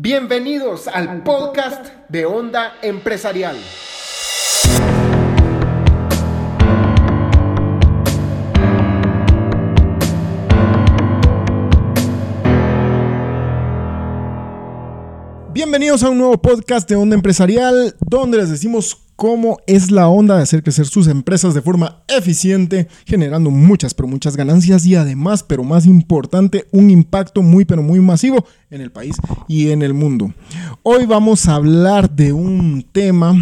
Bienvenidos al podcast de Onda Empresarial. Bienvenidos a un nuevo podcast de Onda Empresarial, donde les decimos cómo es la onda de hacer crecer sus empresas de forma eficiente, generando muchas, pero muchas ganancias y además, pero más importante, un impacto muy, pero muy masivo en el país y en el mundo. Hoy vamos a hablar de un tema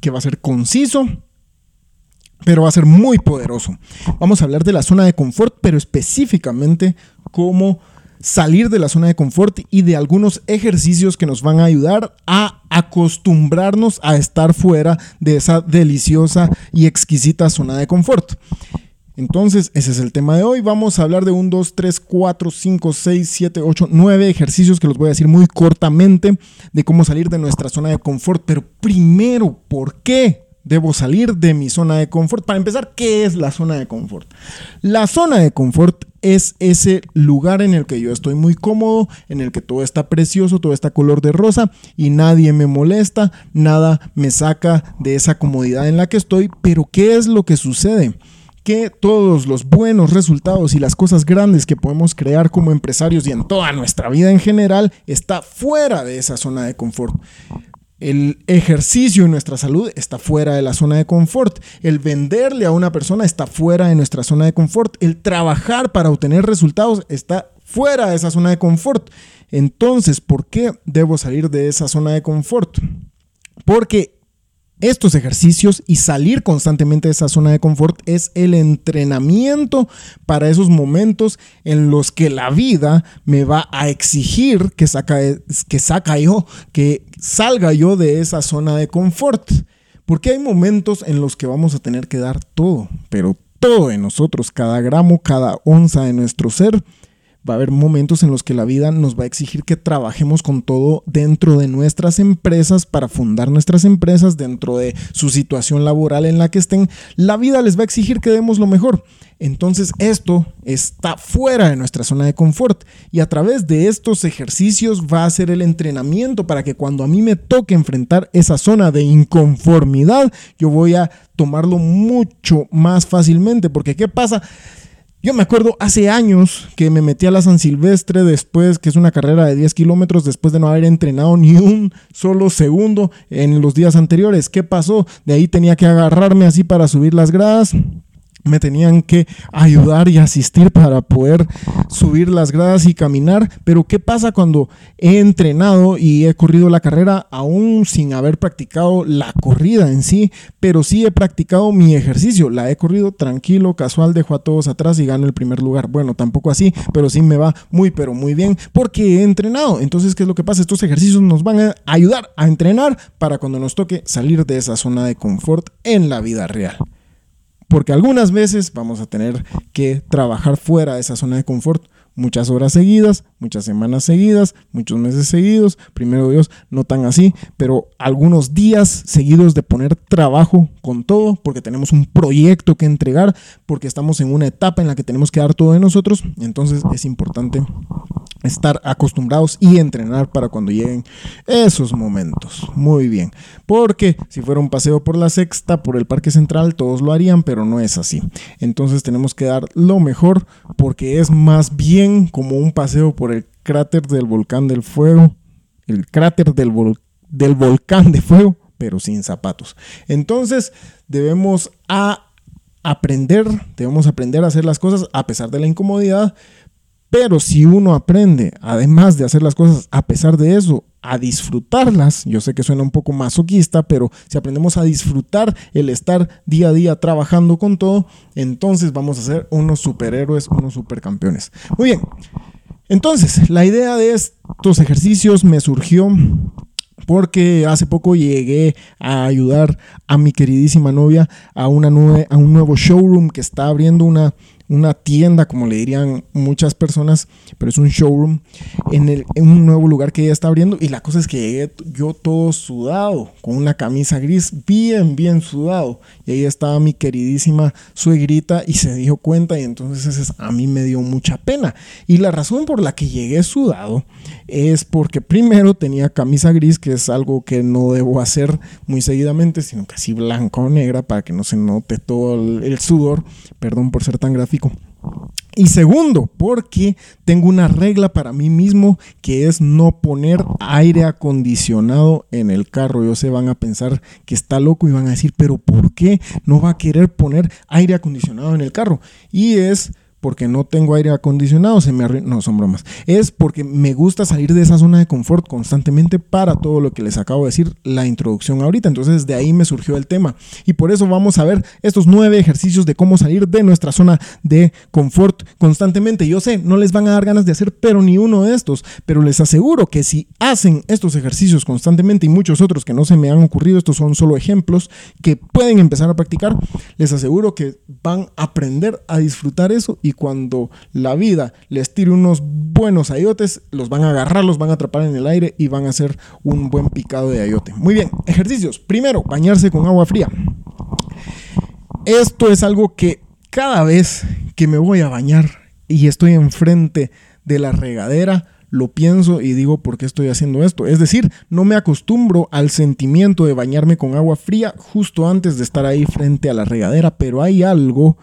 que va a ser conciso, pero va a ser muy poderoso. Vamos a hablar de la zona de confort, pero específicamente cómo salir de la zona de confort y de algunos ejercicios que nos van a ayudar a acostumbrarnos a estar fuera de esa deliciosa y exquisita zona de confort. Entonces, ese es el tema de hoy. Vamos a hablar de un 2, 3, 4, 5, 6, 7, 8, 9 ejercicios que los voy a decir muy cortamente de cómo salir de nuestra zona de confort. Pero primero, ¿por qué debo salir de mi zona de confort? Para empezar, ¿qué es la zona de confort? La zona de confort es ese lugar en el que yo estoy muy cómodo, en el que todo está precioso, todo está color de rosa y nadie me molesta, nada me saca de esa comodidad en la que estoy, pero ¿qué es lo que sucede? que todos los buenos resultados y las cosas grandes que podemos crear como empresarios y en toda nuestra vida en general está fuera de esa zona de confort. El ejercicio en nuestra salud está fuera de la zona de confort. El venderle a una persona está fuera de nuestra zona de confort. El trabajar para obtener resultados está fuera de esa zona de confort. Entonces, ¿por qué debo salir de esa zona de confort? Porque estos ejercicios y salir constantemente de esa zona de confort es el entrenamiento para esos momentos en los que la vida me va a exigir que, saca, que saca yo, que salga yo de esa zona de confort. Porque hay momentos en los que vamos a tener que dar todo, pero todo de nosotros, cada gramo, cada onza de nuestro ser, va a haber momentos en los que la vida nos va a exigir que trabajemos con todo dentro de nuestras empresas para fundar nuestras empresas, dentro de su situación laboral en la que estén. La vida les va a exigir que demos lo mejor. Entonces esto está fuera de nuestra zona de confort y a través de estos ejercicios va a ser el entrenamiento para que cuando a mí me toque enfrentar esa zona de inconformidad, yo voy a tomarlo mucho más fácilmente. Porque ¿qué pasa? Yo me acuerdo hace años que me metí a la San Silvestre después, que es una carrera de 10 kilómetros, después de no haber entrenado ni un solo segundo en los días anteriores. ¿Qué pasó? De ahí tenía que agarrarme así para subir las gradas me tenían que ayudar y asistir para poder subir las gradas y caminar. Pero ¿qué pasa cuando he entrenado y he corrido la carrera aún sin haber practicado la corrida en sí? Pero sí he practicado mi ejercicio. La he corrido tranquilo, casual, dejo a todos atrás y gano el primer lugar. Bueno, tampoco así, pero sí me va muy, pero muy bien porque he entrenado. Entonces, ¿qué es lo que pasa? Estos ejercicios nos van a ayudar a entrenar para cuando nos toque salir de esa zona de confort en la vida real porque algunas veces vamos a tener que trabajar fuera de esa zona de confort muchas horas seguidas, muchas semanas seguidas, muchos meses seguidos, primero Dios, no tan así, pero algunos días seguidos de poner trabajo con todo, porque tenemos un proyecto que entregar, porque estamos en una etapa en la que tenemos que dar todo de nosotros, entonces es importante estar acostumbrados y entrenar para cuando lleguen esos momentos. Muy bien, porque si fuera un paseo por la sexta, por el Parque Central, todos lo harían, pero no es así. Entonces tenemos que dar lo mejor porque es más bien como un paseo por el cráter del volcán del fuego, el cráter del, del volcán de fuego, pero sin zapatos. Entonces debemos aprender, debemos aprender a hacer las cosas a pesar de la incomodidad, pero si uno aprende, además de hacer las cosas a pesar de eso, a disfrutarlas, yo sé que suena un poco masoquista, pero si aprendemos a disfrutar el estar día a día trabajando con todo, entonces vamos a ser unos superhéroes, unos supercampeones. Muy bien, entonces la idea de estos ejercicios me surgió porque hace poco llegué a ayudar a mi queridísima novia a, una a un nuevo showroom que está abriendo una una tienda, como le dirían muchas personas, pero es un showroom en, el, un nuevo lugar que ella está abriendo. Y la cosa es que llegué yo todo sudado, con una camisa gris, bien, bien sudado. Y ahí estaba mi queridísima suegrita y se dio cuenta y entonces a mí me dio mucha pena. Y la razón por la que llegué sudado es porque primero tenía camisa gris, que es algo que no debo hacer muy seguidamente, sino casi blanca o negra para que no se note todo el, sudor. Perdón por ser tan gráfico. Y segundo, porque tengo una regla para mí mismo que es no poner aire acondicionado en el carro. Yo sé, van a pensar que está loco y van a decir, pero ¿por qué no va a querer poner aire acondicionado en el carro? Y es porque no tengo aire acondicionado, se me No, son bromas. Es porque me gusta salir de esa zona de confort constantemente para todo lo que les acabo de decir, la introducción ahorita. Entonces de ahí me surgió el tema. Y por eso vamos a ver estos nueve ejercicios de cómo salir de nuestra zona de confort constantemente. Yo sé, no les van a dar ganas de hacer, pero ni uno de estos. Pero les aseguro que si hacen estos ejercicios constantemente y muchos otros que no se me han ocurrido, estos son solo ejemplos que pueden empezar a practicar, les aseguro que van a aprender a disfrutar eso cuando la vida les tire unos buenos ayotes, los van a agarrar, los van a atrapar en el aire y van a hacer un buen picado de ayote. Muy bien, ejercicios. Primero, bañarse con agua fría. Esto es algo que cada vez que me voy a bañar y estoy enfrente de la regadera, lo pienso y digo por qué estoy haciendo esto. Es decir, no me acostumbro al sentimiento de bañarme con agua fría justo antes de estar ahí frente a la regadera, pero hay algo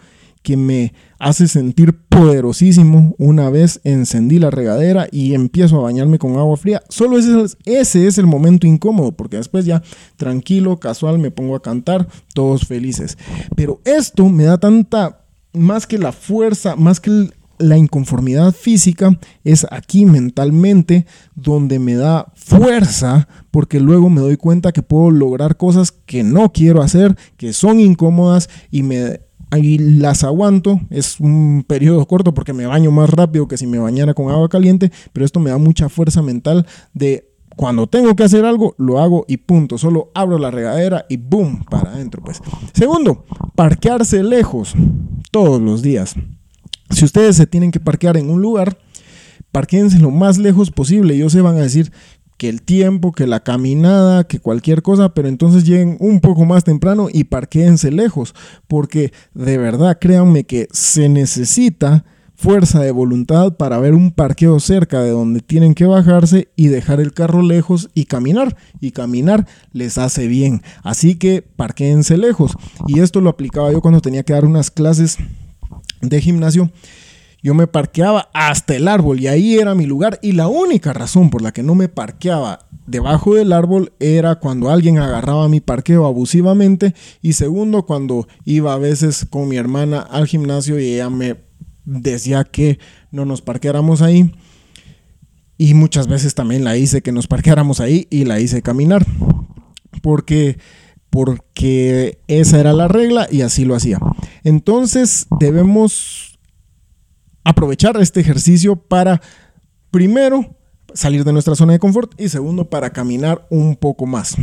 que me hace sentir poderosísimo una vez encendí la regadera y empiezo a bañarme con agua fría. Solo ese, ese es el momento incómodo, porque después ya tranquilo, casual, me pongo a cantar, todos felices. Pero esto me da tanta, más que la fuerza, más que la inconformidad física es aquí mentalmente donde me da fuerza porque luego me doy cuenta que puedo lograr cosas que no quiero hacer, que son incómodas y me ahí las aguanto. Es un periodo corto porque me baño más rápido que si me bañara con agua caliente, pero esto me da mucha fuerza mental de cuando tengo que hacer algo, lo hago y punto. Solo abro la regadera y boom, para adentro. Pues. Segundo, parquearse lejos todos los días. Si ustedes se tienen que parquear en un lugar, parqueense lo más lejos posible. Yo sé, van a decir, que el tiempo, que la caminada, que cualquier cosa, pero entonces lleguen un poco más temprano y parquéense lejos, porque de verdad créanme que se necesita fuerza de voluntad para ver un parqueo cerca de donde tienen que bajarse y dejar el carro lejos y caminar. Y caminar les hace bien. Así que parquéense lejos. Y esto lo aplicaba yo cuando tenía que dar unas clases de gimnasio yo me parqueaba hasta el árbol y ahí era mi lugar. Y la única razón por la que no me parqueaba debajo del árbol era cuando alguien agarraba mi parqueo abusivamente y segundo cuando iba a veces con mi hermana al gimnasio y ella me decía que no nos parqueáramos ahí. Y muchas veces también la hice que nos parqueáramos ahí y la hice caminar. Porque porque esa era la regla y así lo hacía. Entonces debemos aprovechar este ejercicio para, primero, salir de nuestra zona de confort y segundo, para caminar un poco más.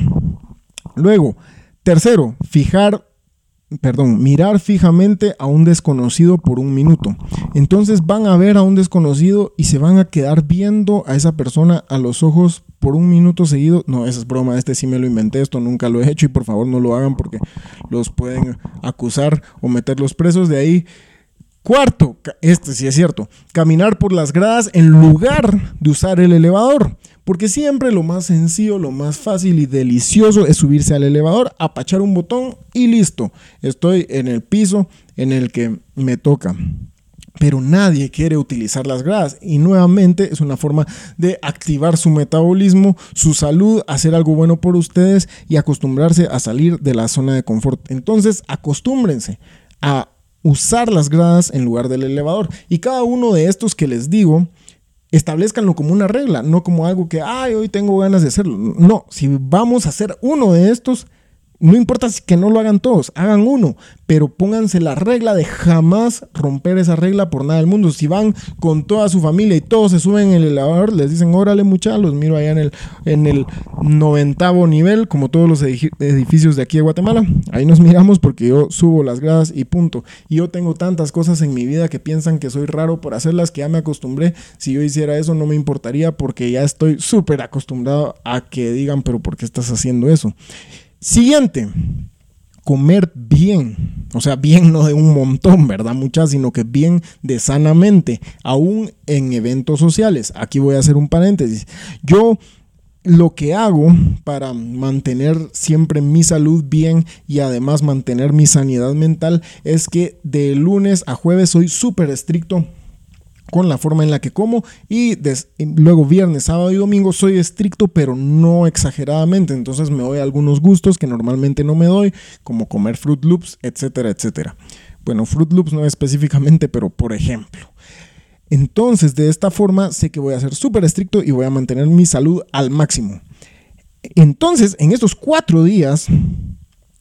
Luego, tercero, fijar perdón, mirar fijamente a un desconocido por un minuto. Entonces van a ver a un desconocido y se van a quedar viendo a esa persona a los ojos por un minuto seguido. No, esa es broma, este sí me lo inventé, esto nunca lo he hecho y por favor no lo hagan porque los pueden acusar o meterlos presos. De ahí Cuarto, este sí es cierto, caminar por las gradas en lugar de usar el elevador. Porque siempre lo más sencillo, lo más fácil y delicioso es subirse al elevador, apachar un botón y listo. Estoy en el piso en el que me toca. Pero nadie quiere utilizar las gradas y nuevamente es una forma de activar su metabolismo, su salud, hacer algo bueno por ustedes y acostumbrarse a salir de la zona de confort. Entonces, acostúmbrense a usar las gradas en lugar del elevador. Y cada uno de estos que les digo, establezcanlo como una regla, no como algo que, ay, hoy tengo ganas de hacerlo. No, si vamos a hacer uno de estos, no importa que no lo hagan todos, hagan uno, pero pónganse la regla de jamás romper esa regla por nada del mundo. Si van con toda su familia y todos se suben en el elevador, les dicen, órale mucha, los miro allá en el, en el noventavo nivel, como todos los edificios de aquí de Guatemala. Ahí nos miramos porque yo subo las gradas y punto. Y yo tengo tantas cosas en mi vida que piensan que soy raro por hacerlas que ya me acostumbré. Si yo hiciera eso no me importaría porque ya estoy súper acostumbrado a que digan, pero ¿por qué estás haciendo eso? Siguiente comer bien, o sea, bien no de un montón, ¿verdad? Muchas, sino que bien de sanamente, aún en eventos sociales. Aquí voy a hacer un paréntesis. Yo lo que hago para mantener siempre mi salud bien y además mantener mi sanidad mental es que de lunes a jueves soy súper estricto con la forma en la que como y, luego viernes, sábado y domingo soy estricto pero no exageradamente, entonces me doy algunos gustos que normalmente no me doy, como comer Fruit Loops, etcétera, etcétera. Bueno, Fruit Loops no específicamente, pero por ejemplo. Entonces, de esta forma sé que voy a ser súper estricto y voy a mantener mi salud al máximo. Entonces, en estos cuatro días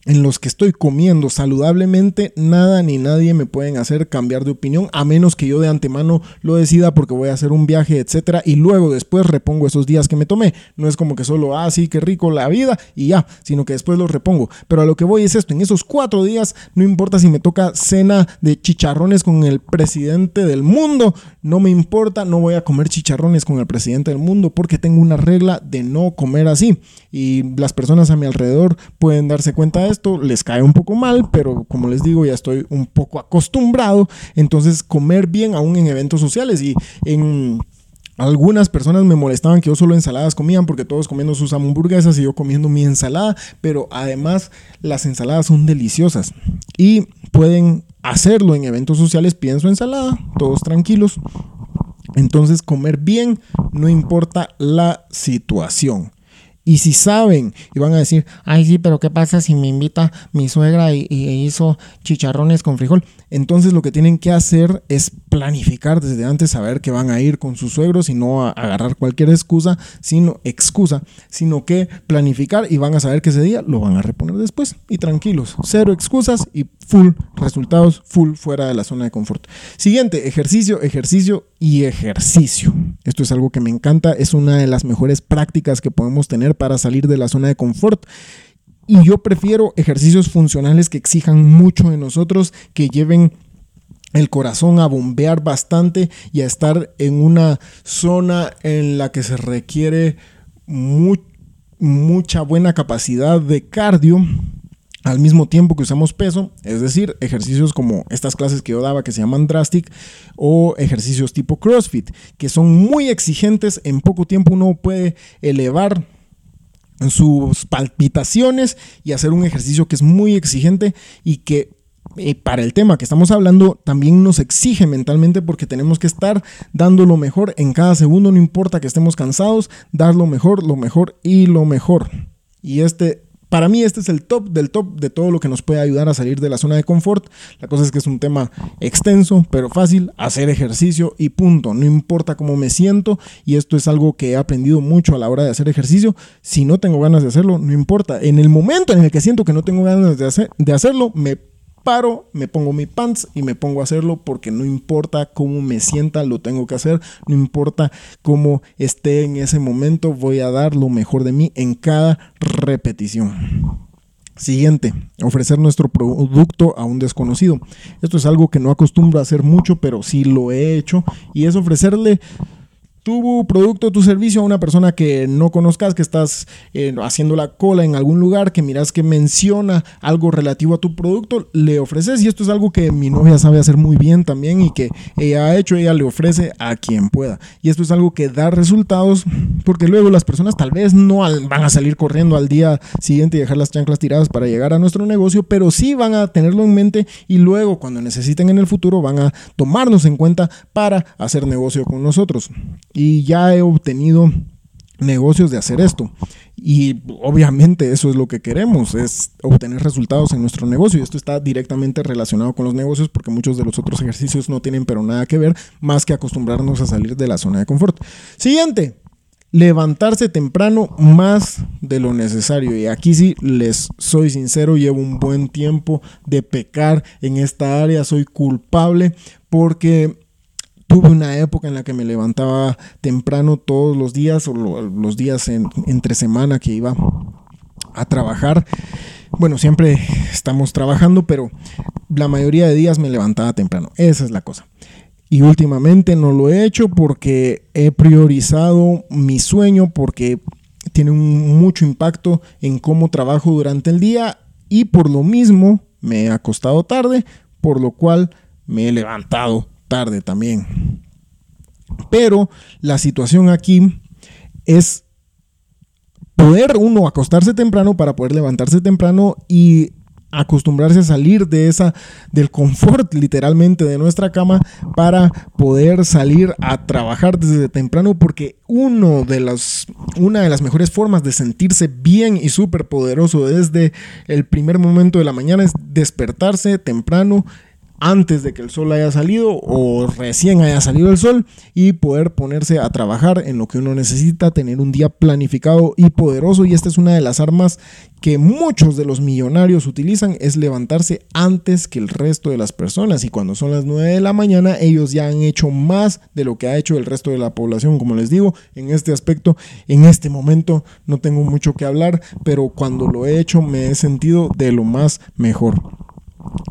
en los que estoy comiendo saludablemente, nada ni nadie me pueden hacer cambiar de opinión, a menos que yo de antemano lo decida porque voy a hacer un viaje, etcétera, y luego después repongo esos días que me tomé. No es como que solo, ah, sí, qué rico la vida y ya, sino que después los repongo. Pero a lo que voy es esto: en esos cuatro días, no importa si me toca cena de chicharrones con el presidente del mundo, no me importa, no voy a comer chicharrones con el presidente del mundo porque tengo una regla de no comer así. Y las personas a mi alrededor pueden darse cuenta de esto, les cae un poco mal, pero como les digo, ya estoy un poco acostumbrado. Entonces, comer bien aún en eventos sociales y en algunas personas me molestaban que yo solo ensaladas comían porque todos comiendo sus hamburguesas y yo comiendo mi ensalada, pero además las ensaladas son deliciosas y pueden hacerlo en eventos sociales, piden su ensalada, todos tranquilos. Entonces comer bien no importa la situación. Y si saben y van a decir, ay sí, pero ¿qué pasa si me invita mi suegra y, hizo chicharrones con frijol? Entonces lo que tienen que hacer es planificar desde antes, saber que van a ir con sus suegros y no a agarrar cualquier excusa, sino excusa, sino que planificar y van a saber que ese día lo van a reponer después y tranquilos, cero excusas y full resultados, full fuera de la zona de confort. Siguiente, ejercicio, ejercicio y ejercicio. Esto es algo que me encanta, es una de las mejores prácticas que podemos tener para salir de la zona de confort. Y yo prefiero ejercicios funcionales que exijan mucho de nosotros, que lleven el corazón a bombear bastante y a estar en una zona en la que se requiere mucha buena capacidad de cardio al mismo tiempo que usamos peso, es decir, ejercicios como estas clases que yo daba que se llaman drastic o ejercicios tipo CrossFit, que son muy exigentes, en poco tiempo uno puede elevar sus palpitaciones y hacer un ejercicio que es muy exigente y que eh, para el tema que estamos hablando también nos exige mentalmente porque tenemos que estar dando lo mejor en cada segundo, no importa que estemos cansados, dar lo mejor, lo mejor y lo mejor. Y este para mí este es el top del top de todo lo que nos puede ayudar a salir de la zona de confort. La cosa es que es un tema extenso, pero fácil, hacer ejercicio y punto. No importa cómo me siento y esto es algo que he aprendido mucho a la hora de hacer ejercicio. Si no tengo ganas de hacerlo, no importa. En el momento en el que siento que no tengo ganas de, de hacerlo, me paro, me pongo mi pants y me pongo a hacerlo porque no importa cómo me sienta, lo tengo que hacer, no importa cómo esté en ese momento, voy a dar lo mejor de mí en cada repetición. Siguiente, ofrecer nuestro producto a un desconocido. Esto es algo que no acostumbro a hacer mucho, pero sí lo he hecho y es ofrecerle tu producto, tu servicio a una persona que no conozcas, que estás eh, haciendo la cola en algún lugar, que miras que menciona algo relativo a tu producto, le ofreces y esto es algo que mi novia sabe hacer muy bien también y que ella ha hecho, ella le ofrece a quien pueda. Y esto es algo que da resultados porque luego las personas tal vez no van a salir corriendo al día siguiente y dejar las chanclas tiradas para llegar a nuestro negocio, pero sí van a tenerlo en mente y luego cuando necesiten en el futuro van a tomarnos en cuenta para hacer negocio con nosotros y ya he obtenido negocios de hacer esto. Y obviamente eso es lo que queremos, es obtener resultados en nuestro negocio. Y esto está directamente relacionado con los negocios porque muchos de los otros ejercicios no tienen pero nada que ver más que acostumbrarnos a salir de la zona de confort. Siguiente, levantarse temprano más de lo necesario. Y aquí sí les soy sincero, llevo un buen tiempo de pecar en esta área, soy culpable porque tuve una época en la que me levantaba temprano todos los días o los días entre semana que iba a trabajar. Bueno, siempre estamos trabajando, pero la mayoría de días me levantaba temprano. Esa es la cosa. Y últimamente no lo he hecho porque he priorizado mi sueño, porque tiene un, mucho impacto en cómo trabajo durante el día y por lo mismo me he acostado tarde, por lo cual me he levantado tarde también. Pero la situación aquí es poder uno acostarse temprano para poder levantarse temprano y acostumbrarse a salir de esa del confort literalmente de nuestra cama para poder salir a trabajar desde temprano porque uno de las una de las mejores formas de sentirse bien y súper poderoso desde el primer momento de la mañana es despertarse temprano antes de que el sol haya salido o recién haya salido el sol y poder ponerse a trabajar en lo que uno necesita, tener un día planificado y poderoso. Y esta es una de las armas que muchos de los millonarios utilizan, es levantarse antes que el resto de las personas. Y cuando son las 9 de la mañana, ellos ya han hecho más de lo que ha hecho el resto de la población. Como les digo, en este aspecto, en este momento no tengo mucho que hablar, pero cuando lo he hecho me he sentido de lo más mejor.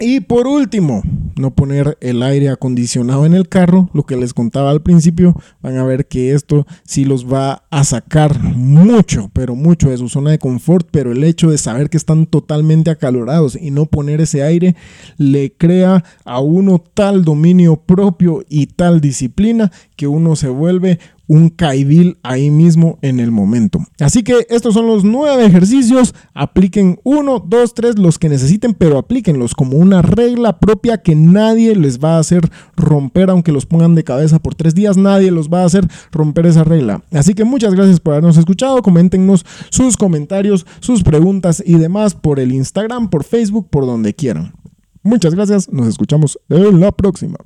Y por último, no poner el aire acondicionado en el carro, lo que les contaba al principio, van a ver que esto sí los va a sacar mucho, pero mucho de su zona de confort, pero el hecho de saber que están totalmente acalorados y no poner ese aire le crea a uno tal dominio propio y tal disciplina que uno se vuelve un caibil ahí mismo en el momento. Así que estos son los nueve ejercicios. Apliquen uno, dos, tres, los que necesiten, pero aplíquenlos como una regla propia que nadie les va a hacer romper, aunque los pongan de cabeza por tres días, nadie los va a hacer romper esa regla. Así que muchas gracias por habernos escuchado. Coméntenos sus comentarios, sus preguntas y demás por el Instagram, por Facebook, por donde quieran. Muchas gracias. Nos escuchamos en la próxima.